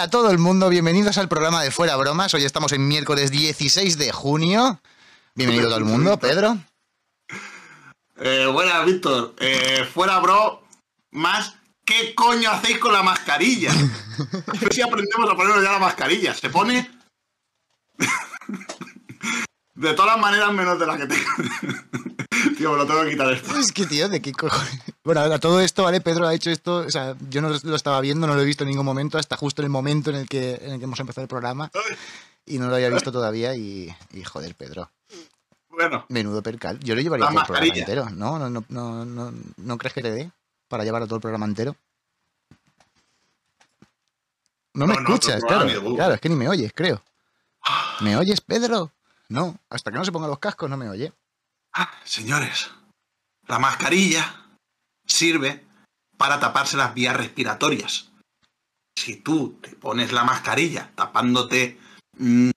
Hola a todo el mundo, bienvenidos al programa de Fuera Bromas. Hoy estamos en miércoles 16 de junio. Bienvenido todo el mundo, Pedro. Eh, buenas, Víctor. Eh, fuera, bro, más, ¿qué coño hacéis con la mascarilla? A ver si aprendemos a ponernos ya la mascarilla. Se pone de todas las maneras menos de la que tengo. Tío, me lo tengo que quitar esto. Es que, tío, ¿de qué cojones? Bueno, a todo esto, ¿vale? Pedro ha hecho esto, o sea, yo no lo estaba viendo, no lo he visto en ningún momento, hasta justo en el momento en el que, en el que hemos empezado el programa. Y no lo había visto todavía y, y joder, Pedro. Bueno, Menudo percal. Yo lo llevaría todo el programa entero. ¿No? ¿No, no, no, no, no crees que te dé para llevar a todo el programa entero? No me No, escuchas, claro. Claro, es que ni me oyes, creo. ¿Me oyes, Pedro? No, hasta que no se pongan los cascos no me oye. ah, señores, la mascarilla sirve para taparse las vías respiratorias. Si tú te pones la mascarilla tapándote mm,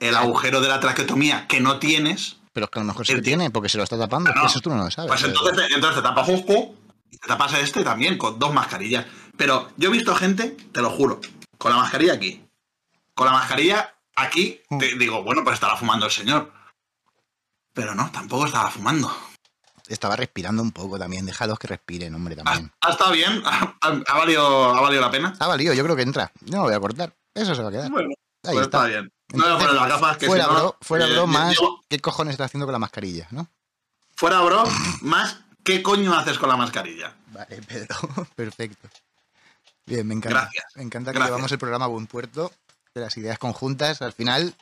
el agujero de la traqueotomía que no tienes, Pero es que a lo mejor que tío- tiene, porque se lo está tapando. No. Eso tú no lo sabes. Pues entonces te, entonces te tapas este y te tapas este también, con dos mascarillas. Pero yo he visto gente, te lo juro, con la mascarilla aquí. Con la mascarilla aquí, te digo, bueno, pues estará fumando el señor. Pero no, tampoco estaba fumando. Estaba respirando un poco también. Déjalos que respiren, hombre, Ha, también. ha estado bien, ha, ha valido, ha valido la pena. Ha valido, yo creo que entra. No lo voy a cortar. Eso se va a quedar. Bueno, Ahí pues está. está bien. No las gafas que fuera, si no, bro, fuera, eh, bro, más. ¿Qué cojones está haciendo con la mascarilla, no? fuera, bro, más. ¿Qué coño haces con la mascarilla? Vale, Pedro. Perfecto. Bien, me encanta. Gracias. Me encanta que Gracias. llevamos el programa a buen puerto. De las ideas conjuntas, al final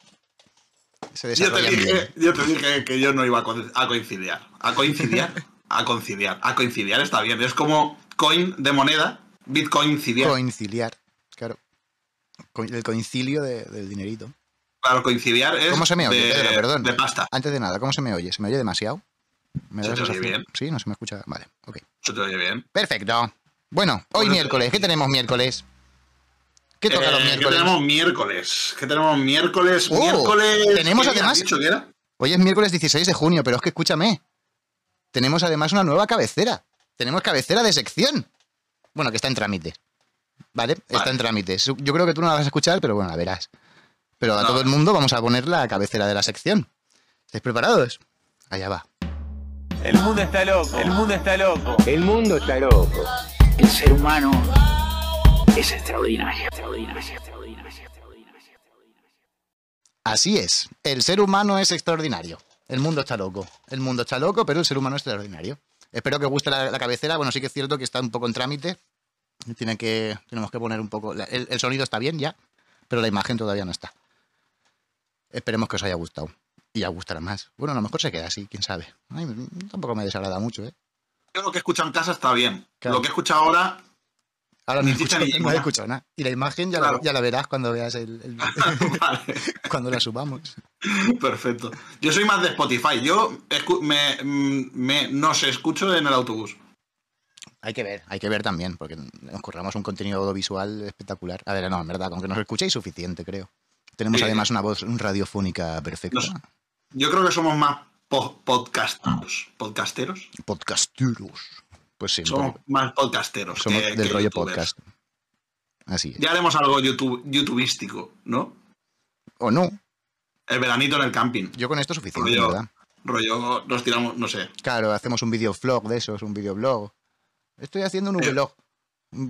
se Yo te, bien. dije, yo te dije que yo no iba a coincidir. ¿A coincidir? A conciliar. A coincidir está bien. Es como coin de moneda, bitcoin cidiar. Coinciliar, claro. El coincilio de- del dinerito. Claro, coincidiar es ¿Cómo se me oye, de, Pedro? Perdón. de pasta. Antes de nada, ¿cómo se me oye? ¿Se me oye demasiado? ¿Me Se te oye bien. Sí, no se me escucha. Vale, ok. Eso te oye bien. Perfecto. Bueno, hoy Bueno, miércoles. ¿Qué tenemos miércoles? ¿Qué toca Eh, los ¿Qué miércoles? tenemos miércoles? ¿Qué tenemos miércoles? Oh, miércoles. tenemos ¿qué además- dicho que era? Hoy es miércoles 16 de junio, pero es que escúchame. Tenemos además una nueva cabecera. Tenemos cabecera de sección. Bueno, que está en trámite. ¿Vale? Está en trámite. Yo creo que tú no la vas a escuchar, pero bueno, la verás. Pero a No, todo el mundo vamos a poner la cabecera de la sección. ¿Estáis preparados? Allá va. El mundo está loco, el mundo está loco. El mundo está loco. El ser humano es extraordinario. extraordinario, extraordinario, extraordinario. Así es. El ser humano es extraordinario. El mundo está loco. El mundo está loco, pero el ser humano es extraordinario. Espero que os guste la, la cabecera. Bueno, sí que es cierto que está un poco en trámite. Tiene que, tenemos que poner un poco. la- El, el sonido está bien ya, pero la imagen todavía no está. Esperemos que os haya gustado. Y ya gustará más. Bueno, a lo mejor se queda así, quién sabe. Ay, tampoco me desagrada mucho, ¿eh? Yo lo que he escuchado en casa está bien. Claro. Lo que he escuchado ahora. Ahora no ni no he escuchado nada. Y la imagen ya, la, Claro. ya la verás cuando veas el, el- vale, cuando la subamos. perfecto. Yo soy más de Spotify. Yo me, me- no sé, escucho en el autobús. Hay que ver, hay que ver también, porque nos curramos un contenido audiovisual espectacular. A ver, no, en verdad, con que nos escuchéis suficiente, creo. Tenemos Sí. además una voz radiofónica perfecta. Nos- Yo creo que somos más po- podcasteros. ¿Podcasteros? Podcasteros. Pues sí, Somos más podcasteros. somos que- del que rollo youtubers. podcast. Así es. Ya haremos algo YouTube, youtubístico, ¿no? O no, El veranito en el camping. yo con esto es suficiente, Rollo, ¿verdad? rollo, nos tiramos, no sé. Claro, hacemos un videoblog de esos, un videoblog. Estoy haciendo un Eh, vlog.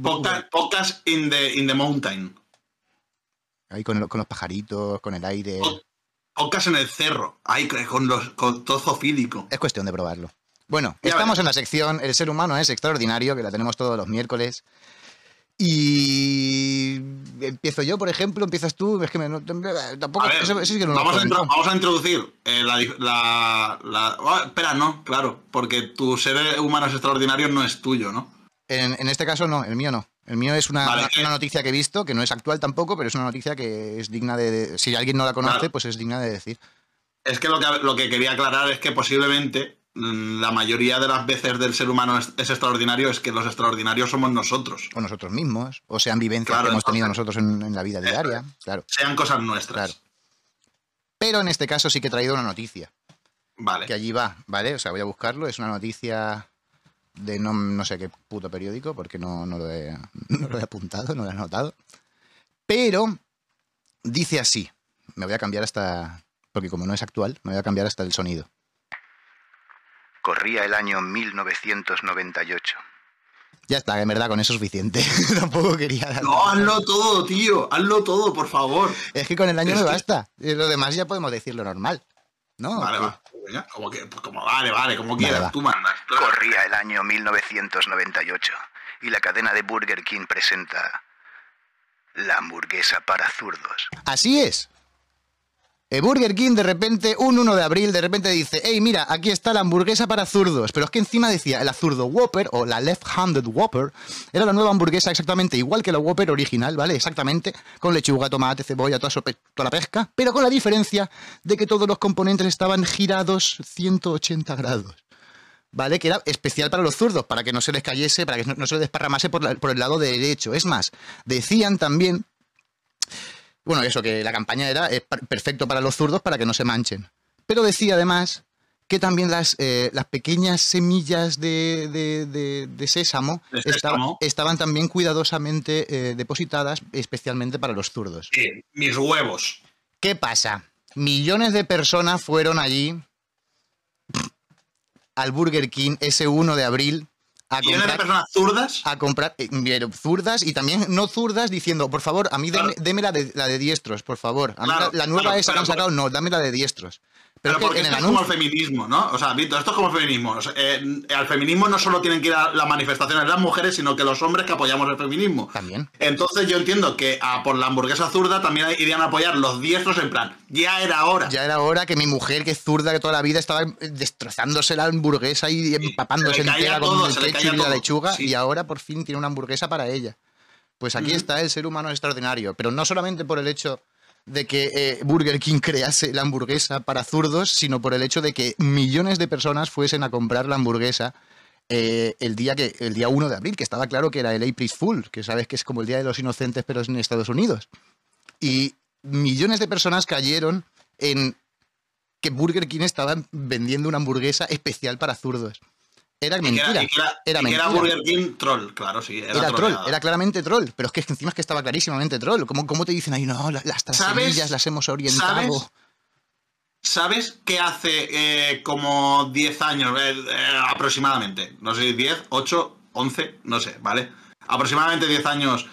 Podcast, podcast in, the, in the mountain. Ahí con, con los pajaritos, con el aire. Pod- Podcast en el cerro. Ahí con los con todo zoofílico. Es cuestión de probarlo. Bueno, Ya estamos en la sección El ser humano es extraordinario, que la tenemos todos los miércoles. Y empiezo yo, por ejemplo, empiezas tú, es que me, tampoco A ver, eso- eso sí que no vamos, a vamos introducir eh, la, la, la- ah, espera, no, claro, porque tu ser humano es extraordinario no es tuyo, ¿no? En, en este caso no, el mío no. El mío es una, Vale, una- noticia que he visto, que no es actual tampoco, pero es una noticia que es digna de... de- si alguien no la conoce, Claro. pues es digna de decir. Es que lo que, lo que quería aclarar es que posiblemente la mayoría de las veces del ser humano es, es extraordinario, es que los extraordinarios somos nosotros. O nosotros mismos, o sean vivencias Claro, que hemos tenido nosotros en, en la vida diaria, claro. Sean cosas nuestras. Claro. Pero en este caso sí que he traído una noticia. Vale. que allí va, ¿vale? O sea, voy a buscarlo. Es una noticia de no, no sé qué puto periódico, porque no, no, lo he, no lo he apuntado, no lo he anotado. Pero dice así. Me voy a cambiar hasta. Porque como no es actual, me voy a cambiar hasta el sonido. Corría el año 1998. Ya está, en verdad, con eso es suficiente. Tampoco quería dar. No, hazlo todo, tío. Hazlo todo, por favor. Es que con el año Es me que- basta. Y Lo demás ya podemos decirlo normal. ¿No? Vale, va. Venga, Como que, pues como vale, vale, como Vale, quieras. va. Tú mandas. Corría el año 1998 y la cadena de Burger King presenta la hamburguesa para zurdos. Así es. El Burger King de repente, un 1 de abril, de repente dice, hey, mira, aquí está la hamburguesa para zurdos. Pero es que encima decía, la zurdo Whopper o la left-handed Whopper era la nueva hamburguesa exactamente igual que la Whopper original, ¿vale? Exactamente, con lechuga, tomate, cebolla, toda, la pesca, pero con la diferencia de que todos los componentes estaban girados 180 grados. ¿vale? Que era especial para los zurdos, para que no se les cayese, para que no, se les desparramase por, por el lado derecho. Es más, decían también, bueno, eso, que la campaña era eh, per- perfecto para los zurdos para que no se manchen. Pero decía además que también las, eh, las pequeñas semillas de, de- de- de sésamo, De estaba- sésamo. estaban también cuidadosamente eh, depositadas, especialmente para los zurdos. Sí, mis huevos. ¿Qué pasa? Millones de personas fueron allí al Burger King ese 1 de abril a de comprar, personas zurdas. a comprar eh, zurdas y también no zurdas diciendo, por favor, a mí deme, Claro. deme la, de, la de diestros, por favor. A mí Claro, la, la nueva claro, esa que han sacado, no, dame la de diestros. Pero, porque esto es como el feminismo, ¿no? O sea, Víctor, esto es como el feminismo. O sea, eh, al feminismo no solo tienen que ir a las manifestaciones las mujeres, sino que los hombres que apoyamos el feminismo. También. Entonces yo entiendo que a por la hamburguesa zurda también irían a apoyar los diestros en plan, ya era hora. Ya era hora que mi mujer, que es zurda, que toda la vida estaba destrozándose la hamburguesa y empapándose caía entera con el ketchup y la lechuga sí. y ahora por fin tiene una hamburguesa para ella. Pues aquí está, el ser humano es extraordinario, pero no solamente por el hecho de que eh, Burger King crease la hamburguesa para zurdos, sino por el hecho de que millones de personas fuesen a comprar la hamburguesa eh, el día que el día 1 de abril, que estaba claro que era el April Fool, que sabes que es como el Día de los Inocentes, pero es en Estados Unidos. Y millones de personas cayeron en que Burger King estaba vendiendo una hamburguesa especial para zurdos. Era Y que mentira. era, y que era- era y que era mentira. Burger King troll, claro, sí. Era, Era, troll, era claramente troll, pero es que encima es que estaba clarísimamente troll. ¿Cómo, cómo te dicen ahí, no, la- las las las hemos orientado? ¿Sabes? ¿Sabes qué hace eh, como 10 años eh, eh, aproximadamente? No sé, 10, 8, 11, no sé, ¿vale? Aproximadamente 10 años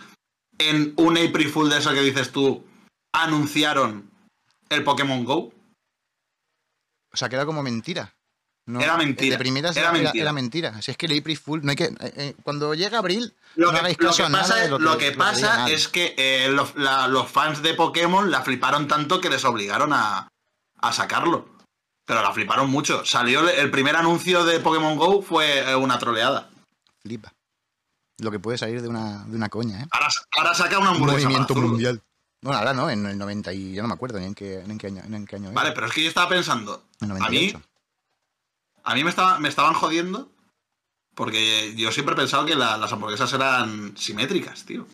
en un April Fool de eso que dices tú, anunciaron el Pokémon Go. O sea, que era como mentira. No, Era mentira, De primeras era mentira. era mentira. Si es que el April Fool, no hay que. eh, eh, cuando llega abril, Lo no que, hagáis lo caso que a nada pasa, lo que, lo que es que eh, los, la- los fans de Pokémon la fliparon tanto que les obligaron a, a sacarlo. Pero la fliparon mucho. Salió el, primer anuncio de Pokémon Go fue eh, una troleada. Flipa. Lo que puede salir de una, de una coña, ¿eh? Ahora, ahora saca una Un hamburguesa. movimiento para zurdos. mundial. Bueno, ahora no, en el 90 y yo no me acuerdo ni en qué, ni en qué año, en qué año era. Vale, pero es que yo estaba pensando. En A mí, 98. A mí me, estaba, me estaban jodiendo porque yo siempre he pensado que la- las hamburguesas eran simétricas, tío.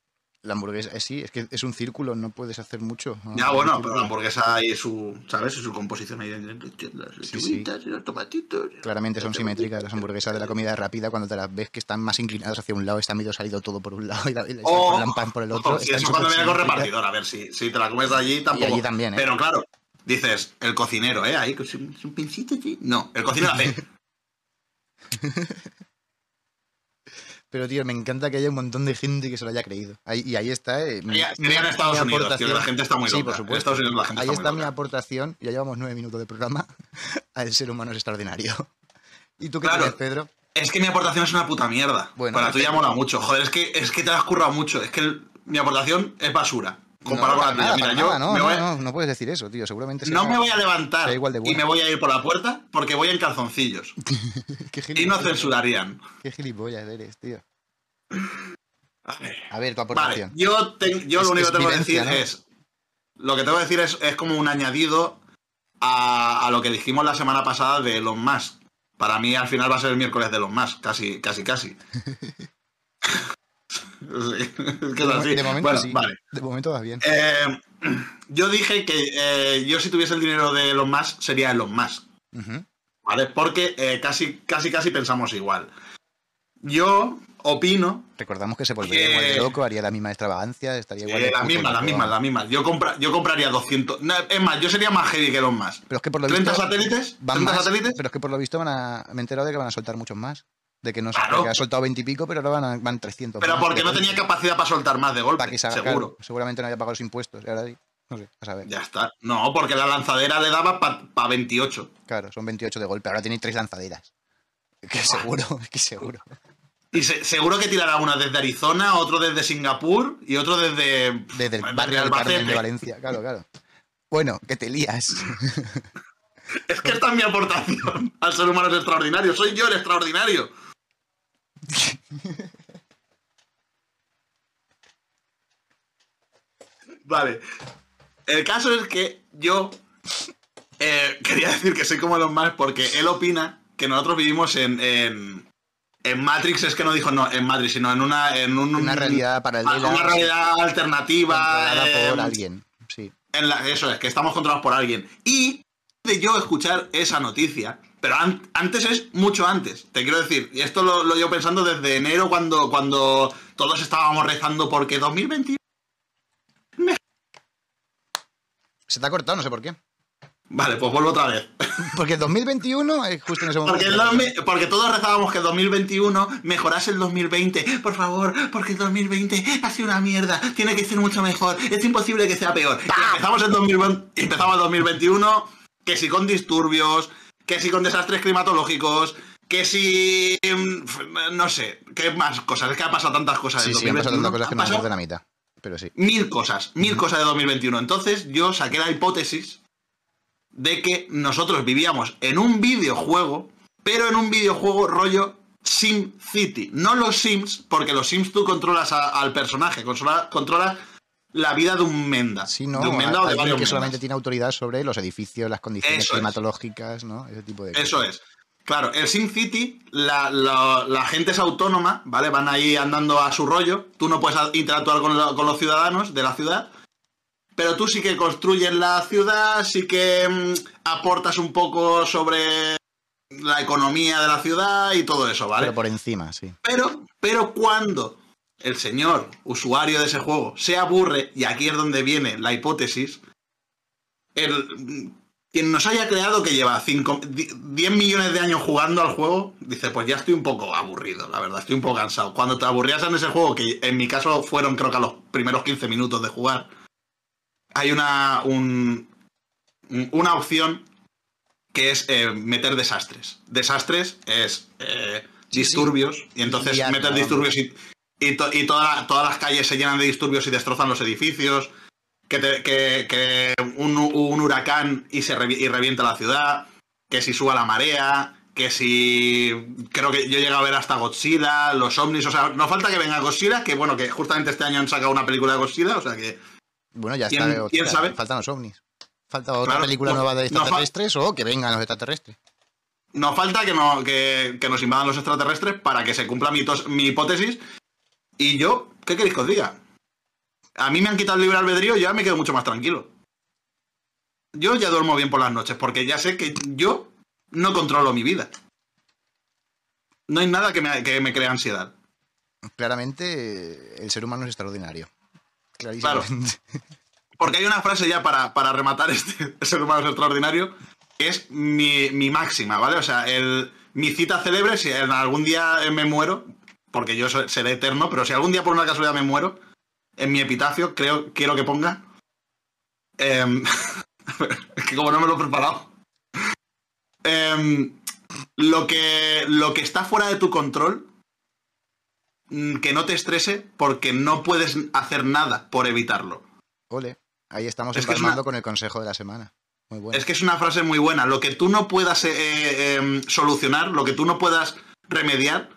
La hamburguesa, eh, sí, es que es un círculo, no puedes hacer mucho. Ya, bueno, pero la hamburguesa y su, ¿sabes? Y su composición ahí las Sí, lechuguitas y los tomatitos. Claramente son simétricas las hamburguesas de la comida rápida cuando te las ves que están más inclinadas hacia un lado, está medio salido todo por un lado y la, y la- O, el pan por el otro. si están eso cuando viene con repartidor, a ver si, si te la comes allí tampoco. allí también, ¿eh? Pero claro, dices, el cocinero, ¿eh? Ahí con su, su pincito allí. No, el cocinero hace. Pero tío, me encanta que haya un montón de gente que se lo haya creído. Ahí- y ahí está. eh, mi- Sería- sería en Estados mi Unidos, tío, la gente está muy Sí, loca. por En supuesto. Estados Unidos la gente Ahí está muy está mi aportación, ya llevamos nueve minutos de programa, al ser humano es extraordinario. ¿Y tú qué Claro. tienes, Pedro? Es que mi aportación es una puta mierda. Bueno, Para tú ya mola mucho. Joder, es que, es que te has currado mucho. Es que el- mi aportación es basura. Comparado no, con la tuya. Mira, yo no, me no, voy a- no, no puedes decir eso, tío. Seguramente no sea- me voy a levantar sea igual de y me voy a ir por la puerta porque voy en calzoncillos. Y no censurarían. Qué gilipollas eres, tío. A ver. A ver, tu Vale, aportación. yo, te- yo Es- lo único que tengo que decir es. Lo que tengo que decir es, es como un añadido a, a lo que dijimos la semana pasada de Elon Musk. Para mí al final va a ser el miércoles de Elon Musk, casi, casi, casi. Sí, es que es así. de momento Bueno, sí. vale. De momento vas bien. Eh, yo dije que eh, yo si tuviese el dinero de Elon Musk sería Elon Musk. Ujú. ¿Vale? Porque eh, casi, casi, casi pensamos igual. yo opino Recordamos que se volvería Que- igual de loco, haría la misma extravagancia, estaría igual de las mismas, las mismas, las mismas. Yo, compra, yo compraría 200. no, es más, yo sería más heavy que los más. Pero es que por lo 30 visto. satélites, van 30 más, satélites. Pero es que por lo visto van a. Me he enterado de que van a soltar muchos más. De que no Claro. que ha soltado 20 y pico, pero ahora van, a- van 300. Pero más porque no tenía capacidad para soltar más de golpe, Para que se seguro. seguramente no haya pagado los impuestos. ahora no sé, a saber. Ya está. No, porque la lanzadera le daba para 28. Claro, son 28 de golpe. Ahora tiene tres lanzaderas. Que seguro, que seguro. Y se- seguro que tirará una desde Arizona, otro desde Singapur y otro desde. Desde el barrio del Carmen de Valencia. Claro, claro. Bueno, que te lías. Es que esta es mi aportación al ser humano es extraordinario. Soy yo el extraordinario. Vale. El caso es que yo eh, quería decir que soy como los más porque él opina que nosotros vivimos en, en, en Matrix, es que no dijo no en Matrix, sino en una, en un- Una realidad paralela. Una realidad alternativa. Controlada por eh, alguien. Sí. en la- eso es, que estamos controlados por alguien. Y de yo escuchar esa noticia, pero an- antes es mucho antes, te quiero decir, y esto lo, lo llevo pensando desde enero cuando, cuando todos estábamos rezando porque 2021... Se te ha cortado, no sé por qué. Vale, pues vuelvo otra vez. Porque el 2021 es justo en ese momento. Porque, el 2000 porque todos rezábamos que el 2021 mejorase el 2020. Por favor, porque el 2020 ha sido una mierda. Tiene que ser mucho mejor. Es imposible que sea peor. Y empezamos el 2020 empezamos el 2021, que si con disturbios, que si con desastres climatológicos, que si... mm, No sé, qué más cosas. Es que ha pasado tantas cosas Sí, en sí, han pasado 2021. tantas cosas que no pasado de la mitad. Pero sí. mil cosas, mil cosas de 2021. Entonces yo saqué la hipótesis de que nosotros vivíamos en un videojuego, pero en un videojuego rollo Sim City. No los Sims, porque los Sims tú controlas a- al personaje, controla- controlas la vida de un Menda. Sí, no, de un Menda o de varios que Mendas. solamente tiene autoridad sobre los edificios, las condiciones Eso es. climatológicas, ¿no? Ese tipo de cosas. Eso es. Claro, el Sim City, la, la- la gente es autónoma, ¿vale? Van ahí andando a su rollo. Tú no puedes interactuar con, lo- con los ciudadanos de la ciudad. Pero tú sí que construyes la ciudad, sí que mm, aportas un poco sobre la economía de la ciudad y todo eso, ¿vale? Pero por encima, sí. Pero, pero cuando el señor usuario de ese juego se aburre, y aquí es donde viene la hipótesis, el, quien nos haya creado que lleva cinco- di- 10 millones de años jugando al juego, dice, pues ya estoy un poco aburrido, la verdad, estoy un poco cansado. Cuando te aburrías en ese juego, que en mi caso fueron creo que a los primeros 15 minutos de jugar, hay una, un- una opción que es eh, meter desastres. Desastres es eh, disturbios, y entonces vamos. disturbios y, y, to- y toda- todas las calles se llenan de disturbios y destrozan los edificios. Que, te- que- que un, un huracán y se y revienta la ciudad. Que si suba la marea. Que si. Creo que yo he llegado a ver hasta Godzilla, los ovnis. O sea, no falta que venga Godzilla. Que bueno, que justamente este año han sacado una película de Godzilla. O sea que. Bueno, ya ¿Quién- está. quién sabe? Faltan los ovnis. Falta otra Claro, película no- nueva de no extraterrestres o que vengan los extraterrestres. Nos falta que, no, que, que nos invadan los extraterrestres para que se cumpla mi, tos- mi hipótesis. Y yo, ¿qué queréis que os diga? A mí me han quitado el libre albedrío y ya me quedo mucho más tranquilo. Yo ya duermo bien por las noches porque ya sé que yo no controlo mi vida. No hay nada que me, que me cree ansiedad. Claramente, el ser humano es extraordinario. Claro. Porque hay una frase ya para, para rematar este ser humano es extraordinario, que es mi, mi máxima, ¿vale? O sea, el, mi cita célebre, si en algún día me muero, porque yo seré eterno, pero si algún día por una casualidad me muero, en mi epitafio creo, quiero que ponga... es que como no me lo he preparado. Em, lo, que, lo que está fuera de tu control, mm, que no te estrese porque no puedes hacer nada por evitarlo. Ole, ahí estamos Es que es empalmando una- con el consejo de la semana. Muy bueno. Es que es una frase muy buena. Lo que tú no puedas eh, eh, em, solucionar, lo que tú no puedas remediar.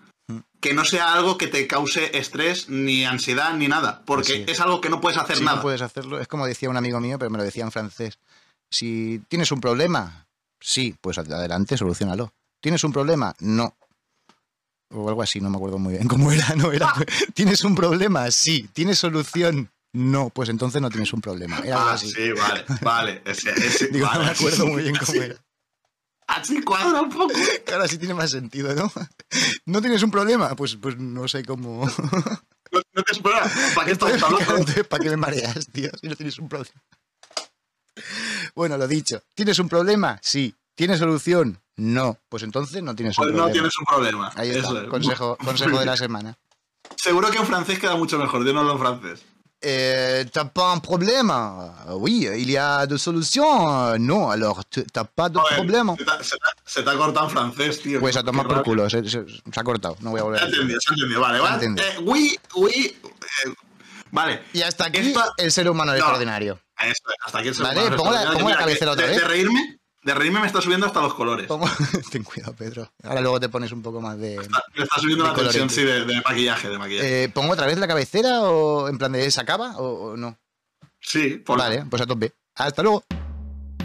Que no sea algo que te cause estrés, ni ansiedad, ni nada. Porque Sí. es algo que no puedes hacer nada. no puedes hacerlo, es como decía un amigo mío, pero me lo decía en francés. Si tienes un problema, sí, pues adelante, solucionalo. ¿Tienes un problema? No. O algo así, no me acuerdo muy bien cómo era. No era. ¿Tienes un problema? Sí. ¿Tienes solución? No, pues entonces no tienes un problema. Era algo Ah, así. sí, vale, vale. Ese- ese- Digo, no vale. me acuerdo muy bien cómo era. Así cuadra un poco. Ahora sí tiene más sentido, ¿no? ¿No tienes un problema? Pues, pues no sé cómo. No, no te espera. ¿Para qué estamos hablando? ¿para qué me mareas, tío? Si no tienes un problema. Bueno, lo dicho. ¿Tienes un problema? Sí. ¿Tienes solución? No. Pues entonces no tienes un Pues problema. no tienes un problema. Ahí está. Eso es. Consejo, consejo de la semana. Seguro que en francés queda mucho mejor. Dínoslo en francés. Euh, t'as pas un problème Oui, il y a de solutions. Non, alors t'as pas de problème. Se te, ha- cortado en francés, tío. Pues a tomar por culo, se, se- se ha cortado. No voy a volver entendido, entendido. Vale, vale. Eh, oui, oui. eh, vale. Y hasta aquí el ser humano No. extraordinario. Eso, hasta aquí el Vale, segundo pongo la- pongo cabecera otra de, vez. De reírme, de reírme me está subiendo hasta los colores. Ten cuidado, Pedro. Ahora luego te pones un poco más de... Me está subiendo De la tensión, sí, de, de maquillaje, de maquillaje. Eh, ¿Pongo otra vez la cabecera o en plan de se acaba o, o no? sí, por Vale, pues a tope. Hasta luego.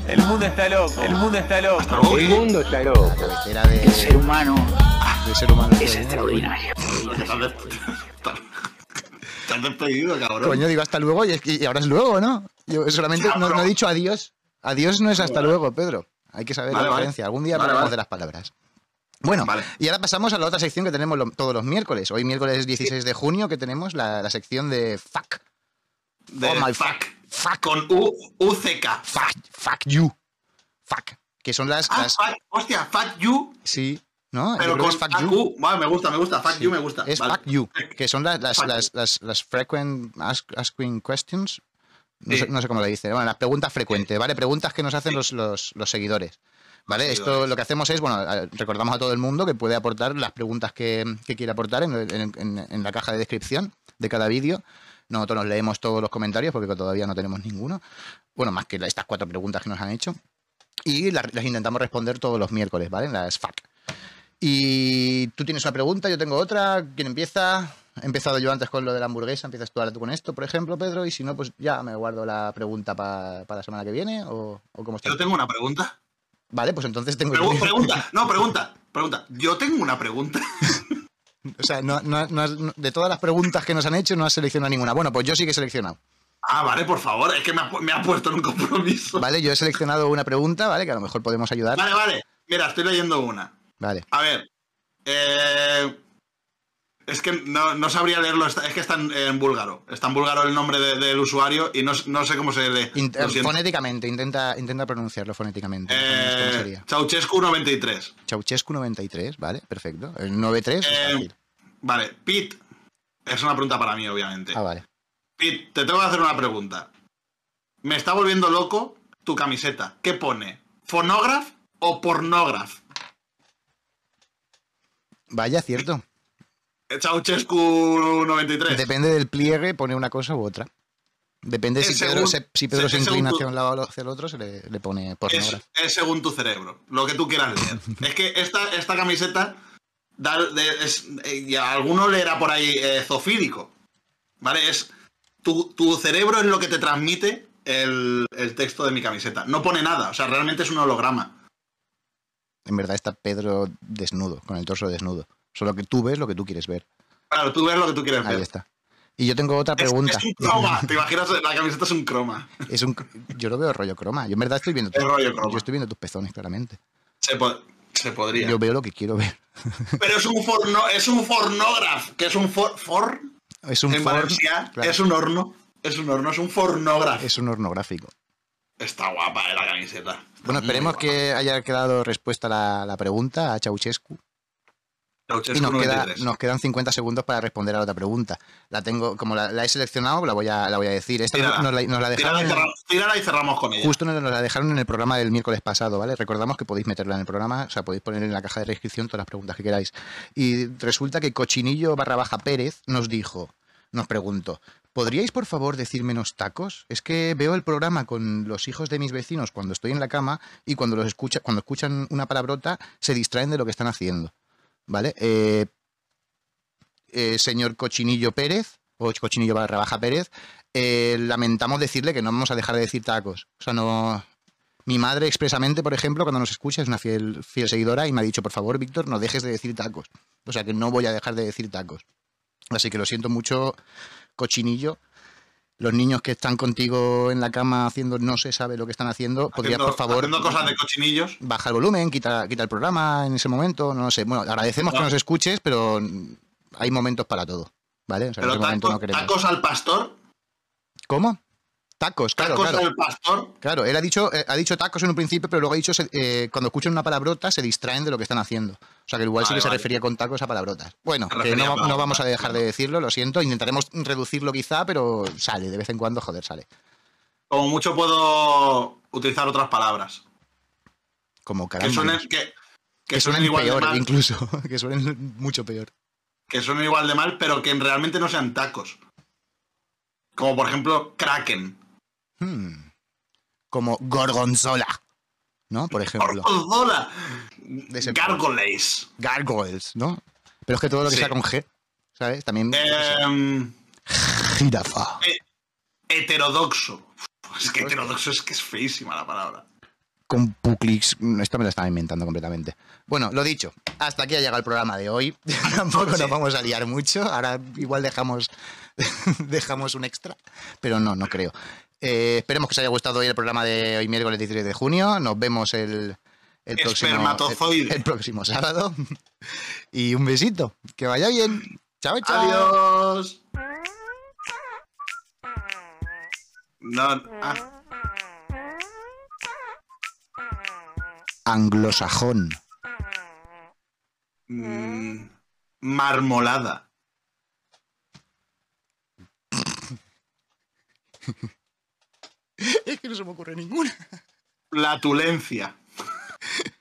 El mundo está loco. El mundo está loco. Hasta luego. El mundo está loco. Cabecera de, El ser humano de ser humano. es extraordinario. Estás des- estás- estás despedido, cabrón. Coño, digo hasta luego y, es que- y ahora es luego, ¿no? Yo solamente Ya, no, pero- no he dicho adiós. Adiós no es hasta Vale. luego, Pedro. Hay que saber Vale, la vale. diferencia. Algún día Vale, hablaremos vale. de las palabras. Bueno, Vale. y ahora pasamos a la otra sección que tenemos lo- todos los miércoles. Hoy miércoles 16 de junio que tenemos la, la sección de fuck. De Oh my fuck. Fuck. Con U, UCK. Fuck, fuck you. Fuck. Que son las... Ah, las fuck. Hostia, fuck you, sí, ¿no? Pero con fuck you. AQ. Vale, me gusta, me gusta. Fuck Sí. you me gusta. Es Vale. fuck you, que son las, las, las, las frequent ask- asking questions. No, Sí. sé, no sé cómo lo dice. Bueno, las preguntas frecuentes, ¿vale? Preguntas que nos hacen los, los, los seguidores. ¿Vale? Esto lo que hacemos es, bueno, a- recordamos a todo el mundo que puede aportar las preguntas que, que quiere aportar en, en- en- en la caja de descripción de cada vídeo. Nosotros nos leemos todos los comentarios porque todavía no tenemos ninguno. Bueno, más que estas cuatro preguntas que nos han hecho. Y las, las intentamos responder todos los miércoles, ¿vale? Las FAQ. Y tú tienes una pregunta, yo tengo otra. ¿Quién empieza? He empezado yo antes con lo de la hamburguesa. ¿Empiezas tú ahora tú con esto, por ejemplo, Pedro? Y si no, pues ya me guardo la pregunta pa- para la semana que viene. ¿O, o cómo está? Yo tengo una pregunta. Vale, pues entonces tengo. Pregu- pregunta. No, pregunta. Pregunta. Yo tengo una pregunta. O sea, no- no- no has- de todas las preguntas que nos han hecho, no has seleccionado ninguna. Bueno, pues yo sí que he seleccionado. Ah, vale, por favor. Es que me ha, me ha puesto en un compromiso. Vale, yo he seleccionado una pregunta, ¿vale? Que a lo mejor podemos ayudar. Vale, vale. Mira, estoy leyendo una. Vale. A ver. eh, es que no, no sabría leerlo. Es que está en, en búlgaro. Está en búlgaro el nombre de- del usuario y no, no sé cómo se lee. Int- fonéticamente, intenta, intenta pronunciarlo fonéticamente. ¿Cómo Eh, sería? Ceausescu 93. Ceausescu 93, vale, perfecto. El 93 es Eh. Vale, Pete. Es una pregunta para mí, obviamente. Ah, vale. Pete, te tengo que hacer una pregunta. Me está volviendo loco tu camiseta. ¿Qué pone? ¿Fonograph o pornograph? Vaya, cierto. Ceausescu 93. Depende del pliegue, pone una cosa u otra. Depende Es si según- Pedro, se, si Pedro es se inclina hacia tu- un lado o hacia el otro, se le, le pone es, pornografía. es según tu cerebro, lo que tú quieras leer. es que esta, esta camiseta, da, de- es, y a alguno leerá por ahí eh, zofílico. ¿Vale? Es. Tu, tu cerebro es lo que te transmite el, el texto de mi camiseta. No pone nada, o sea, realmente es un holograma. En verdad está Pedro desnudo, con el torso desnudo. Solo que tú ves lo que tú quieres ver. Claro, tú ves lo que tú quieres Ahí ver. está. Y yo tengo otra pregunta. Es, un croma, te imaginas, la camiseta es un croma. Es un, yo lo veo rollo croma. Yo en verdad estoy viendo Es rollo croma. Yo estoy viendo tus pezones, claramente. Se, po- se podría. Yo veo lo que quiero ver. Pero es un forno, es un fornógrafo, que es un for, for Es un en claro, es un horno, es un horno, es un fornógrafo. es un hornográfico. Está guapa eh, la camiseta. Está Bueno, esperemos que haya quedado respuesta la, la pregunta a Ceausescu. Y nos, queda, 93. nos quedan 50 segundos para responder a la otra pregunta. La tengo, como la, la he seleccionado, la voy a, la voy a decir. Esta Tírala. nos la, nos la Tírala, dejaron, y cerramos, tírala y cerramos con ella. justo nos la dejaron en el programa del miércoles pasado, ¿vale? Recordamos que podéis meterla en el programa, o sea, podéis poner en la caja de descripción todas las preguntas que queráis. Y resulta que Cochinillo barra baja Pérez nos dijo, nos preguntó, ¿podríais por favor decir menos tacos? Es que veo el programa con los hijos de mis vecinos cuando estoy en la cama y cuando los escucha, cuando escuchan una palabrota se distraen de lo que están haciendo. ¿Vale? Eh, eh, señor Cochinillo Pérez, o Cochinillo barra baja Pérez, eh, lamentamos decirle que no vamos a dejar de decir tacos. O sea, no. Mi madre expresamente, por ejemplo, cuando nos escucha, es una fiel, fiel seguidora y me ha dicho, por favor, Víctor, no dejes de decir tacos. O sea, que no voy a dejar de decir tacos. Así que lo siento mucho, cochinillo. Los niños que están contigo en la cama haciendo no se sabe lo que están haciendo, podrías, por favor, Haciendo cosas de cochinillos. baja el volumen, quita, quita el programa en ese momento, no lo sé. Bueno, agradecemos que No. nos escuches, pero hay momentos para todo, ¿vale? O sea, en Pero ese momento no queremos. tacos al pastor. ¿Cómo? Tacos, claro, Tacos claro. al pastor. Claro, él ha dicho, eh, ha dicho tacos en un principio, pero luego ha dicho eh, cuando escuchan una palabrota se distraen de lo que están haciendo. O sea que igual sí Vale, que se refería con tacos a palabrotas. Bueno, que no, vamos a dejar de decirlo, lo siento. Intentaremos reducirlo quizá, pero sale, de vez en cuando, joder, sale. Como mucho puedo utilizar otras palabras. Como Que caramba. suenen, que, que que suenen suenen igual de peor, mal. incluso. que suenen mucho peor. Que suenen igual de mal, pero que realmente no sean tacos. Como por ejemplo, Kraken. Hmm. Como gorgonzola. ¿No? Por ejemplo. Gorgonzola. Gargoyles. Gargoyles, ¿no? Pero es que todo lo que Sí. sea con G, ¿sabes? También. Em, Jirafa. heterodoxo. Es que heterodoxo es que es feísima la palabra. con Puclix. Esto me lo estaba inventando completamente. Bueno, lo dicho, hasta aquí ha llegado el programa de hoy. Tampoco Sí. nos vamos a liar mucho. Ahora igual dejamos, dejamos un extra, pero no, no creo. Eh, esperemos que os haya gustado hoy el programa de hoy miércoles 16 de junio. Nos vemos el, el próximo, el, el próximo sábado. Y un besito. Que vaya bien. Chao, chao. Adiós. No, ah, Anglosajón. mm, marmolada. Es que no se me ocurre ninguna. Flatulencia.